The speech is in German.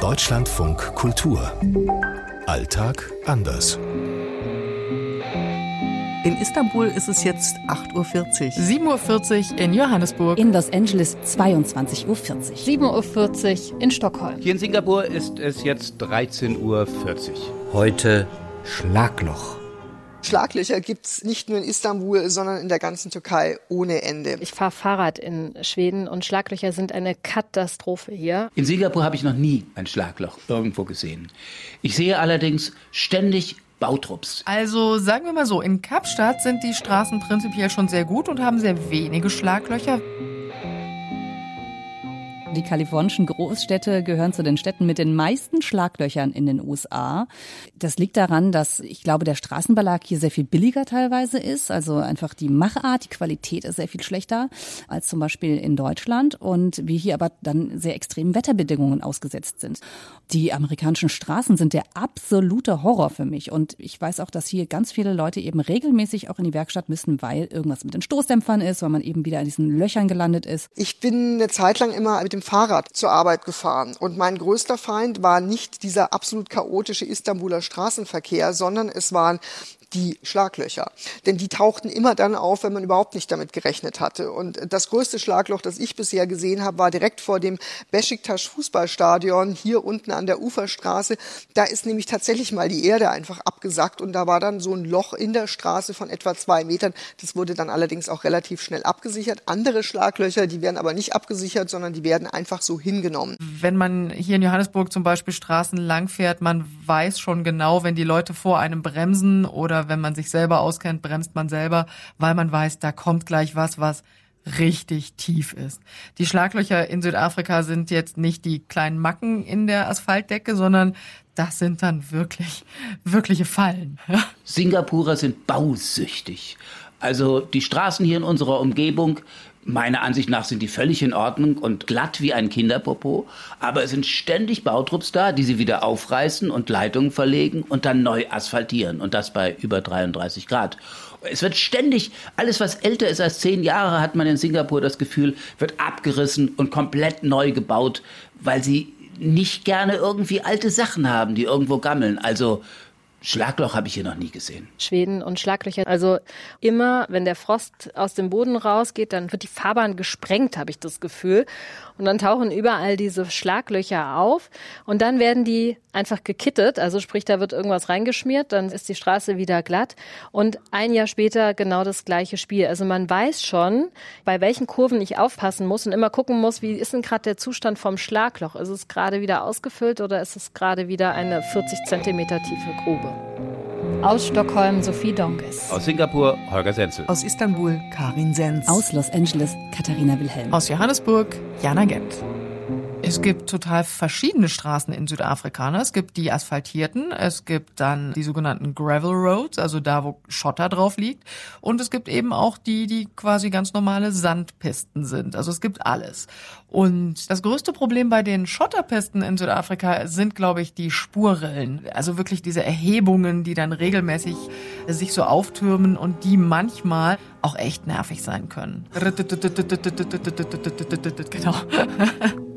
Deutschlandfunk Kultur. Alltag anders. In Istanbul ist es jetzt 8.40 Uhr. 7.40 Uhr in Johannesburg. In Los Angeles 22.40 Uhr. 7.40 Uhr in Stockholm. Hier in Singapur ist es jetzt 13.40 Uhr. Heute Schlagloch. Schlaglöcher gibt es nicht nur in Istanbul, sondern in der ganzen Türkei ohne Ende. Ich fahre Fahrrad in Schweden und Schlaglöcher sind eine Katastrophe hier. In Singapur habe ich noch nie ein Schlagloch irgendwo gesehen. Ich sehe allerdings ständig Bautrupps. Also sagen wir mal so, in Kapstadt sind die Straßen prinzipiell schon sehr gut und haben sehr wenige Schlaglöcher. Die kalifornischen Großstädte gehören zu den Städten mit den meisten Schlaglöchern in den USA. Das liegt daran, dass ich glaube, der Straßenbelag hier sehr viel billiger teilweise ist. Also einfach die Machart, die Qualität ist sehr viel schlechter als zum Beispiel in Deutschland und wir hier aber dann sehr extremen Wetterbedingungen ausgesetzt sind. Die amerikanischen Straßen sind der absolute Horror für mich und ich weiß auch, dass hier ganz viele Leute eben regelmäßig auch in die Werkstatt müssen, weil irgendwas mit den Stoßdämpfern ist, weil man eben wieder in diesen Löchern gelandet ist. Ich bin eine Zeit lang immer mit dem Fahrrad zur Arbeit gefahren. Und mein größter Feind war nicht dieser absolut chaotische Istanbuler Straßenverkehr, sondern es waren die Schlaglöcher. Denn die tauchten immer dann auf, wenn man überhaupt nicht damit gerechnet hatte. Und das größte Schlagloch, das ich bisher gesehen habe, war direkt vor dem Besiktas Fußballstadion hier unten an der Uferstraße. Da ist nämlich tatsächlich mal die Erde einfach abgesackt und da war dann so ein Loch in der Straße von etwa zwei Metern. Das wurde dann allerdings auch relativ schnell abgesichert. Andere Schlaglöcher, die werden aber nicht abgesichert, sondern die werden einfach so hingenommen. Wenn man hier in Johannesburg zum Beispiel Straßen langfährt, man weiß schon genau, wenn die Leute vor einem bremsen oder oder wenn man sich selber auskennt, bremst man selber, weil man weiß, da kommt gleich was, was richtig tief ist. Die Schlaglöcher in Südafrika sind jetzt nicht die kleinen Macken in der Asphaltdecke, sondern das sind dann wirklich, wirkliche Fallen. Singapurer sind bausüchtig. Also die Straßen hier in unserer Umgebung, meiner Ansicht nach sind die völlig in Ordnung und glatt wie ein Kinderpopo, aber es sind ständig Bautrupps da, die sie wieder aufreißen und Leitungen verlegen und dann neu asphaltieren und das bei über 33 Grad. Es wird ständig, alles was älter ist als zehn Jahre, hat man in Singapur das Gefühl, wird abgerissen und komplett neu gebaut, weil sie nicht gerne irgendwie alte Sachen haben, die irgendwo gammeln. Also Schlagloch habe ich hier noch nie gesehen. Schweden und Schlaglöcher. Also immer, wenn der Frost aus dem Boden rausgeht, dann wird die Fahrbahn gesprengt, habe ich das Gefühl. Und dann tauchen überall diese Schlaglöcher auf und dann werden die einfach gekittet. Also sprich, da wird irgendwas reingeschmiert, dann ist die Straße wieder glatt. Und ein Jahr später genau das gleiche Spiel. Also man weiß schon, bei welchen Kurven ich aufpassen muss und immer gucken muss, wie ist denn gerade der Zustand vom Schlagloch? Ist es gerade wieder ausgefüllt oder ist es gerade wieder eine 40 Zentimeter tiefe Grube? Aus Stockholm Sophie Donges. Aus Singapur Holger Senzel. Aus Istanbul Karin Sens. Aus Los Angeles Katharina Wilhelm. Aus Johannesburg Jana Gent. Es gibt total verschiedene Straßen in Südafrika. Ne? Es gibt die asphaltierten, es gibt dann die sogenannten Gravel Roads, also da, wo Schotter drauf liegt. Und es gibt eben auch die, die quasi ganz normale Sandpisten sind. Also es gibt alles. Und das größte Problem bei den Schotterpisten in Südafrika sind, glaube ich, die Spurrillen. Also wirklich diese Erhebungen, die dann regelmäßig sich so auftürmen und die manchmal auch echt nervig sein können. Genau.